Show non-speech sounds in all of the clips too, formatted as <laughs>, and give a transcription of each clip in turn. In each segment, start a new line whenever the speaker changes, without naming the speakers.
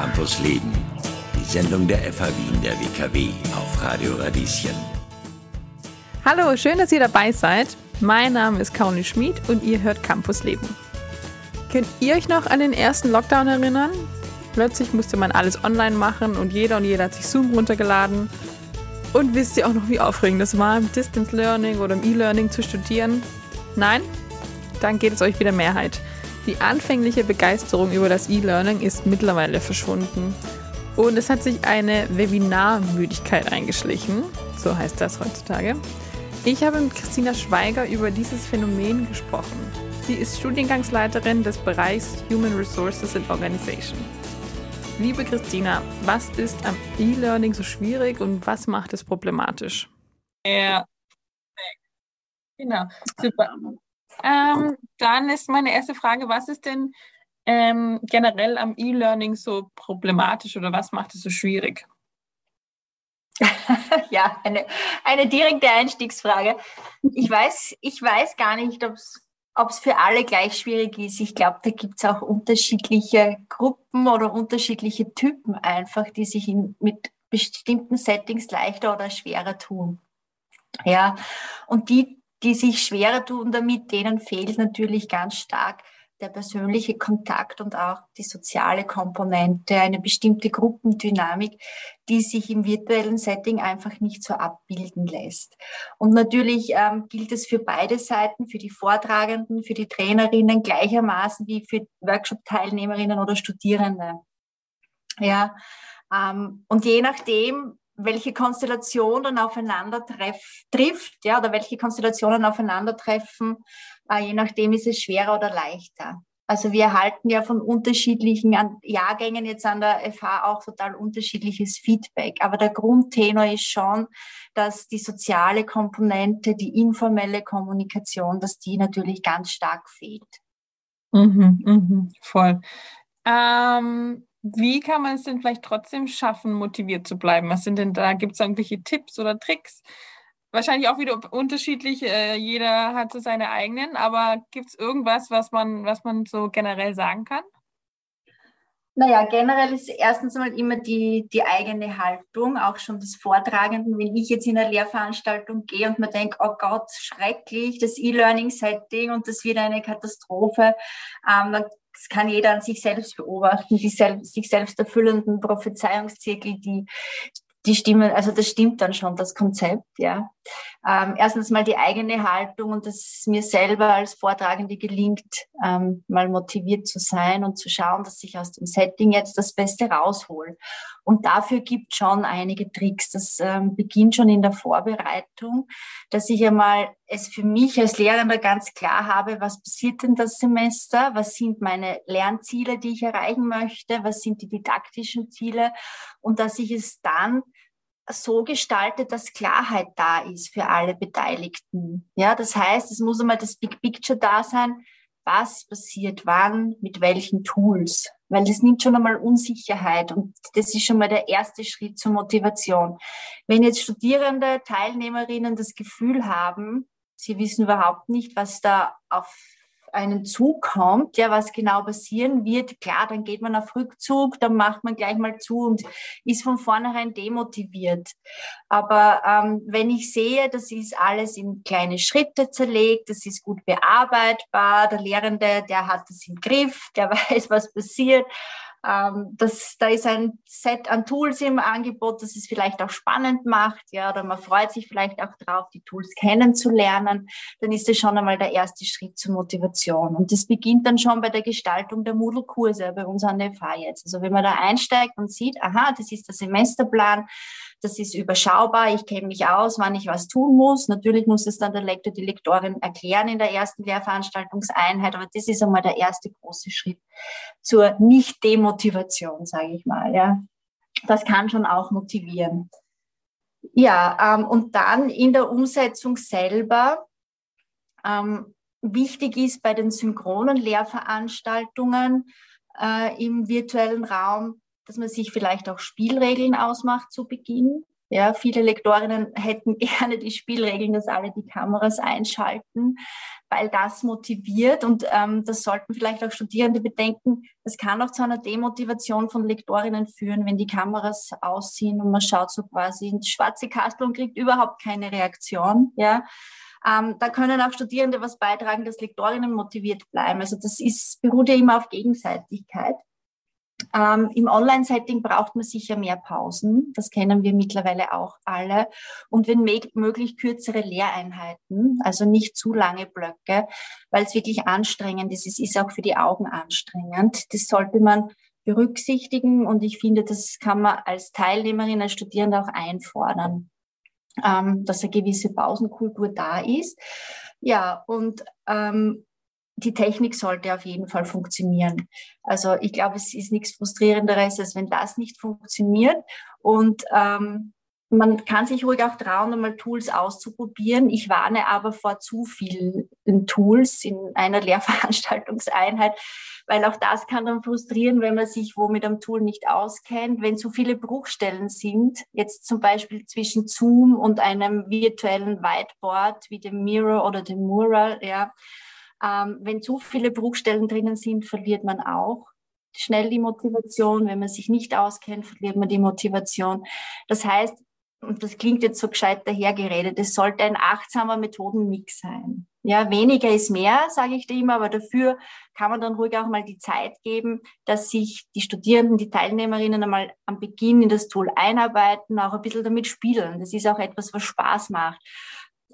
Campus Leben, die Sendung der FH Wien der WKW auf Radio Radieschen.
Hallo, schön, dass ihr dabei seid. Mein Name ist Kauni Schmid und ihr hört Campus Leben. Könnt ihr euch noch an den ersten Lockdown erinnern? Plötzlich musste man alles online machen und jeder und jeder hat sich Zoom runtergeladen. Und wisst ihr auch noch, wie aufregend das war, im Distance Learning oder im E-Learning zu studieren? Nein? Dann geht es euch wieder Mehrheit. Die anfängliche Begeisterung über das E-Learning ist mittlerweile verschwunden. Und es hat sich eine Webinarmüdigkeit eingeschlichen. So heißt das heutzutage. Ich habe mit Christina Schweiger über dieses Phänomen gesprochen. Sie ist Studiengangsleiterin des Bereichs Human Resources and Organization. Liebe Christina, was ist am E-Learning so schwierig und was macht es problematisch?
Ja, genau, super. Ähm, dann ist meine erste Frage, was ist denn ähm, generell am E-Learning so problematisch oder was macht es so schwierig? <laughs>
ja, eine, eine direkte Einstiegsfrage. Ich weiß, ich weiß gar nicht, ob es für alle gleich schwierig ist. Ich glaube, da gibt es auch unterschiedliche Gruppen oder unterschiedliche Typen einfach, die sich in, mit bestimmten Settings leichter oder schwerer tun. Ja, und die, die sich schwerer tun damit, denen fehlt natürlich ganz stark der persönliche Kontakt und auch die soziale Komponente, eine bestimmte Gruppendynamik, die sich im virtuellen Setting einfach nicht so abbilden lässt. Und natürlich ähm, gilt es für beide Seiten, für die Vortragenden, für die Trainerinnen gleichermaßen wie für Workshop-Teilnehmerinnen oder Studierende. Ja, ähm, und je nachdem, welche Konstellation dann aufeinander treff, trifft, ja, oder welche Konstellationen aufeinandertreffen, äh, je nachdem ist es schwerer oder leichter. Also wir erhalten ja von unterschiedlichen Jahrgängen jetzt an der FH auch total unterschiedliches Feedback. Aber der Grundtenor ist schon, dass die soziale Komponente, die informelle Kommunikation, dass die natürlich ganz stark fehlt.
Mhm, mhm, voll. Ähm, wie kann man es denn vielleicht trotzdem schaffen, motiviert zu bleiben? Was sind denn da? Gibt es irgendwelche Tipps oder Tricks? wahrscheinlich auch wieder unterschiedlich. Äh, jeder hat so seine eigenen, aber gibt es irgendwas, was man, was man so generell sagen kann?
Naja, generell ist erstens mal immer die, die eigene Haltung, auch schon des Vortragenden. Wenn ich jetzt in eine Lehrveranstaltung gehe und mir denke, oh Gott, schrecklich, das E-Learning-Setting und das wird eine Katastrophe, ähm, dann das kann jeder an sich selbst beobachten, die selbst, sich selbst erfüllenden Prophezeiungszirkel, die, die stimmen, also das stimmt dann schon, das Konzept, ja. Ähm, erstens mal die eigene Haltung und dass es mir selber als Vortragende gelingt, ähm, mal motiviert zu sein und zu schauen, dass ich aus dem Setting jetzt das Beste raushol. Und dafür gibt schon einige Tricks. Das ähm, beginnt schon in der Vorbereitung, dass ich einmal es für mich als Lehrender ganz klar habe, was passiert denn das Semester, was sind meine Lernziele, die ich erreichen möchte, was sind die didaktischen Ziele und dass ich es dann so gestaltet, dass Klarheit da ist für alle Beteiligten. Ja, das heißt, es muss einmal das Big Picture da sein. Was passiert wann, mit welchen Tools? Weil das nimmt schon einmal Unsicherheit und das ist schon mal der erste Schritt zur Motivation. Wenn jetzt Studierende, Teilnehmerinnen das Gefühl haben, sie wissen überhaupt nicht, was da auf einen zukommt, ja, was genau passieren wird, klar, dann geht man auf Rückzug, dann macht man gleich mal zu und ist von vornherein demotiviert. Aber ähm, wenn ich sehe, das ist alles in kleine Schritte zerlegt, das ist gut bearbeitbar, der Lehrende, der hat es im Griff, der <laughs> weiß, was passiert ähm, das, da ist ein Set an Tools im Angebot, das es vielleicht auch spannend macht, ja, oder man freut sich vielleicht auch drauf, die Tools kennenzulernen, dann ist das schon einmal der erste Schritt zur Motivation. Und das beginnt dann schon bei der Gestaltung der Moodle-Kurse bei uns an der FH jetzt. Also wenn man da einsteigt und sieht, aha, das ist der Semesterplan, das ist überschaubar, ich kenne mich aus, wann ich was tun muss. Natürlich muss es dann der Lektor, die Lektorin erklären in der ersten Lehrveranstaltungseinheit, aber das ist einmal der erste große Schritt zur Nicht-Demotivation, sage ich mal. Ja. Das kann schon auch motivieren. Ja, ähm, und dann in der Umsetzung selber, ähm, wichtig ist bei den synchronen Lehrveranstaltungen äh, im virtuellen Raum, dass man sich vielleicht auch Spielregeln ausmacht zu Beginn. Ja, viele Lektorinnen hätten <laughs> gerne die Spielregeln, dass alle die Kameras einschalten, weil das motiviert und ähm, das sollten vielleicht auch Studierende bedenken. Das kann auch zu einer Demotivation von Lektorinnen führen, wenn die Kameras aussehen und man schaut so quasi ins schwarze Kastel und kriegt überhaupt keine Reaktion. Ja, ähm, da können auch Studierende was beitragen, dass Lektorinnen motiviert bleiben. Also das ist, beruht ja immer auf Gegenseitigkeit. Ähm, Im Online-Setting braucht man sicher mehr Pausen. Das kennen wir mittlerweile auch alle. Und wenn möglich kürzere Lehreinheiten, also nicht zu lange Blöcke, weil es wirklich anstrengend ist. Es ist auch für die Augen anstrengend. Das sollte man berücksichtigen. Und ich finde, das kann man als Teilnehmerin, als Studierende auch einfordern ähm, dass eine gewisse Pausenkultur da ist. Ja, und ähm, die Technik sollte auf jeden Fall funktionieren. Also ich glaube, es ist nichts Frustrierenderes, als wenn das nicht funktioniert. Und ähm, man kann sich ruhig auch trauen, einmal Tools auszuprobieren. Ich warne aber vor zu vielen Tools in einer <laughs> Lehrveranstaltungseinheit, weil auch das kann dann frustrieren, wenn man sich wo mit einem Tool nicht auskennt. Wenn zu viele Bruchstellen sind, jetzt zum Beispiel zwischen Zoom und einem virtuellen Whiteboard wie dem Mirror oder dem Mural, ja, ähm, wenn zu viele Bruchstellen drinnen sind, verliert man auch schnell die Motivation. Wenn man sich nicht auskennt, verliert man die Motivation. Das heißt, und das klingt jetzt so gescheit dahergeredet, es sollte ein achtsamer Methodenmix sein. Ja, weniger ist mehr, sage ich dir immer, aber dafür kann man dann ruhig auch mal die Zeit geben, dass sich die Studierenden, die Teilnehmerinnen einmal am Beginn in das Tool einarbeiten, auch ein bisschen damit spielen. Das ist auch etwas, was Spaß macht.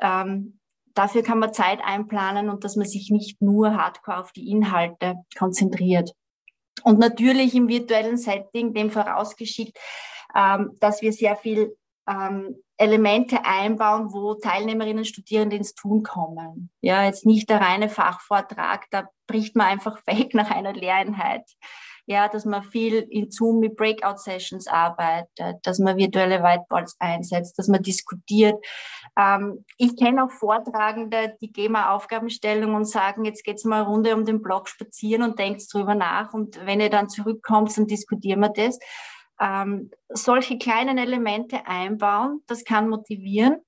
Ähm, dafür kann man Zeit einplanen und dass man sich nicht nur hardcore auf die Inhalte konzentriert. Und natürlich im virtuellen Setting, dem vorausgeschickt, ähm, dass wir sehr viel ähm, Elemente einbauen, wo Teilnehmerinnen, Studierende ins Tun kommen. Ja, jetzt nicht der reine Fachvortrag, da bricht man einfach <laughs> weg nach einer Lehreinheit. Ja, dass man viel in Zoom mit Breakout-Sessions arbeitet, dass man virtuelle Whiteboards einsetzt, dass man diskutiert. Ähm, ich kenne auch Vortragende, die gehen mal Aufgabenstellung und sagen, jetzt geht's mal eine Runde um den Block spazieren und denkt drüber nach und wenn ihr dann zurückkommt, dann diskutieren wir das ähm, solche kleinen Elemente einbauen. Das kann motivieren.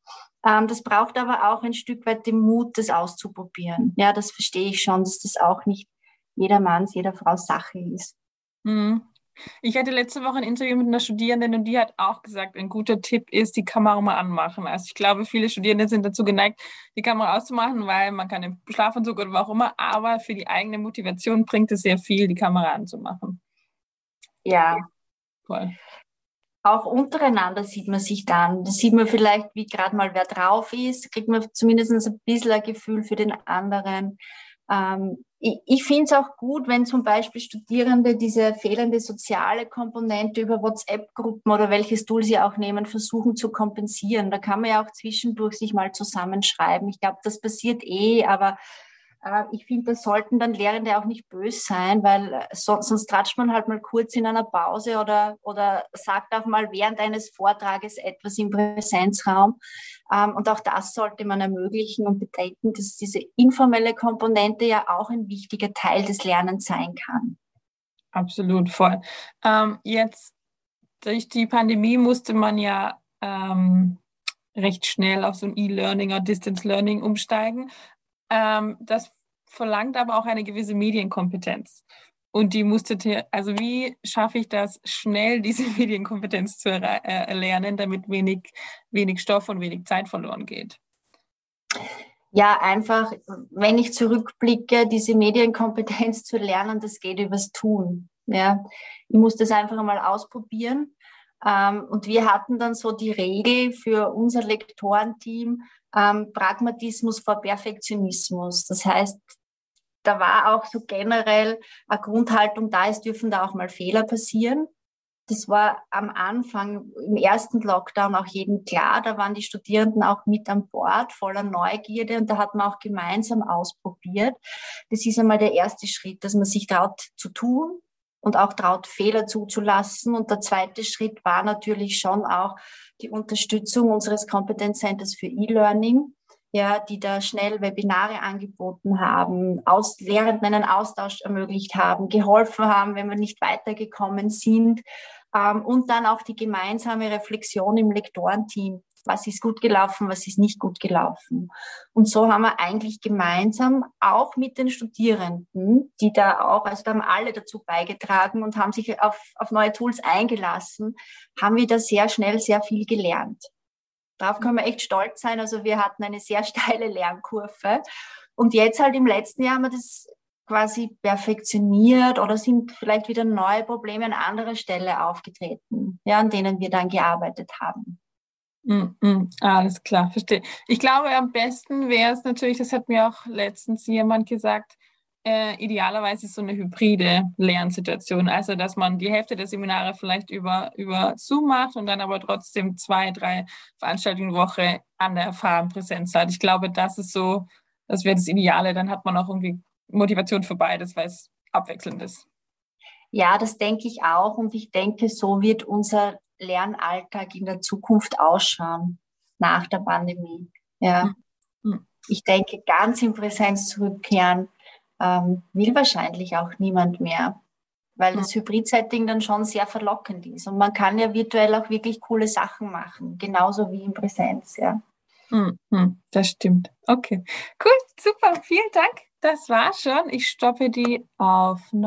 Ähm, das braucht aber auch ein Stück weit den Mut, das auszuprobieren. Ja, das verstehe ich schon, dass das auch nicht jedermanns, jeder Frau Sache ist.
Mhm. Ich hatte letzte Woche ein Interview mit einer Studierenden und die hat auch gesagt, ein guter Tipp ist, die Kamera mal anmachen. Also ich glaube, viele Studierende sind dazu geneigt, die Kamera auszumachen, weil man kann im Schlafanzug oder wo auch immer, aber für die eigene Motivation bringt es sehr viel, die Kamera anzumachen.
Ja, Voll. Auch untereinander sieht man sich dann. Da sieht man vielleicht, wie gerade mal wer drauf ist, kriegt man zumindest ein bisschen ein Gefühl für den anderen. Ähm, ich, ich finde es auch gut, wenn zum Beispiel Studierende diese fehlende soziale Komponente über WhatsApp-Gruppen oder welches Tool sie auch nehmen, versuchen zu kompensieren. Da kann man ja auch zwischendurch sich mal zusammenschreiben. Ich glaube, das passiert eh, aber ich finde, das sollten dann Lehrende auch nicht böse sein, weil äh, sonst, sonst tratscht man halt mal kurz in einer Pause oder, oder sagt auch mal während eines Vortrages etwas im Präsenzraum. Ähm, und auch das sollte man ermöglichen und bedenken, dass diese informelle Komponente ja auch ein wichtiger Teil des Lernens sein kann.
Absolut, voll. Ähm, jetzt durch die Pandemie musste man ja ähm, recht schnell auf so ein E-Learning oder Distance Learning umsteigen. Ähm, das verlangt aber auch eine gewisse Medienkompetenz. Und die musste, also wie schaffe ich das, schnell diese <laughs> Medienkompetenz zu äh, erlernen, damit wenig, wenig Stoff und wenig Zeit verloren geht?
Ja, einfach, wenn ich zurückblicke, diese Medienkompetenz zu lernen, das geht übers Tun. Ja, ich muss das einfach einmal ausprobieren. Ähm, und wir hatten dann so die Regel für unser Lektorenteam, ähm, Pragmatismus vor Perfektionismus. Das heißt, da war auch so generell eine Grundhaltung da, es dürfen da auch mal Fehler passieren. Das war am Anfang, im ersten Lockdown auch jedem klar. Da waren die Studierenden auch mit an Bord, voller Neugierde und da hat man auch gemeinsam ausprobiert. Das ist einmal der erste Schritt, dass man sich traut zu tun und auch traut, Fehler zuzulassen. Und der zweite Schritt war natürlich schon auch die Unterstützung unseres Competence für E-Learning, ja, die da schnell Webinare angeboten haben, aus Lehrenden einen Austausch ermöglicht haben, geholfen haben, wenn wir nicht weitergekommen sind. Ähm, und dann auch die gemeinsame Reflexion im Lektorenteam. Was ist gut gelaufen, was ist nicht gut gelaufen? Und so haben wir eigentlich gemeinsam auch mit den Studierenden, die da auch, also da haben alle dazu beigetragen und haben sich auf, auf neue Tools eingelassen, haben wir da sehr schnell sehr viel gelernt. Darauf können wir echt stolz sein. Also wir hatten eine sehr <laughs> steile Lernkurve. Und jetzt halt im letzten Jahr haben wir das quasi perfektioniert oder sind vielleicht wieder neue Probleme an anderer Stelle aufgetreten, ja, an denen wir dann gearbeitet haben.
Mm, mm, alles klar, verstehe. Ich glaube, am besten wäre es natürlich, das hat mir auch letztens jemand gesagt, äh, idealerweise so eine hybride Lernsituation. Also, dass man die Hälfte der Seminare vielleicht über, über Zoom macht und dann aber trotzdem zwei, drei Veranstaltungen Woche an der Erfahrung Präsenz hat. Ich glaube, das ist so, das wäre das Ideale. Dann hat man auch irgendwie Motivation für beides, weil es abwechselnd ist.
Ja, das denke ich auch. Und ich denke, so wird unser Lernalltag in der Zukunft ausschauen, nach der Pandemie. Ja. Mhm. Ich denke, ganz in Präsenz zurückkehren ähm, will wahrscheinlich auch niemand mehr, weil das Hybrid-Setting dann schon sehr verlockend ist. Und man kann ja virtuell auch wirklich coole Sachen machen, genauso wie in Präsenz, ja.
Mhm, das stimmt. Okay, cool, super, vielen Dank. Das war schon. Ich stoppe die Aufnahme.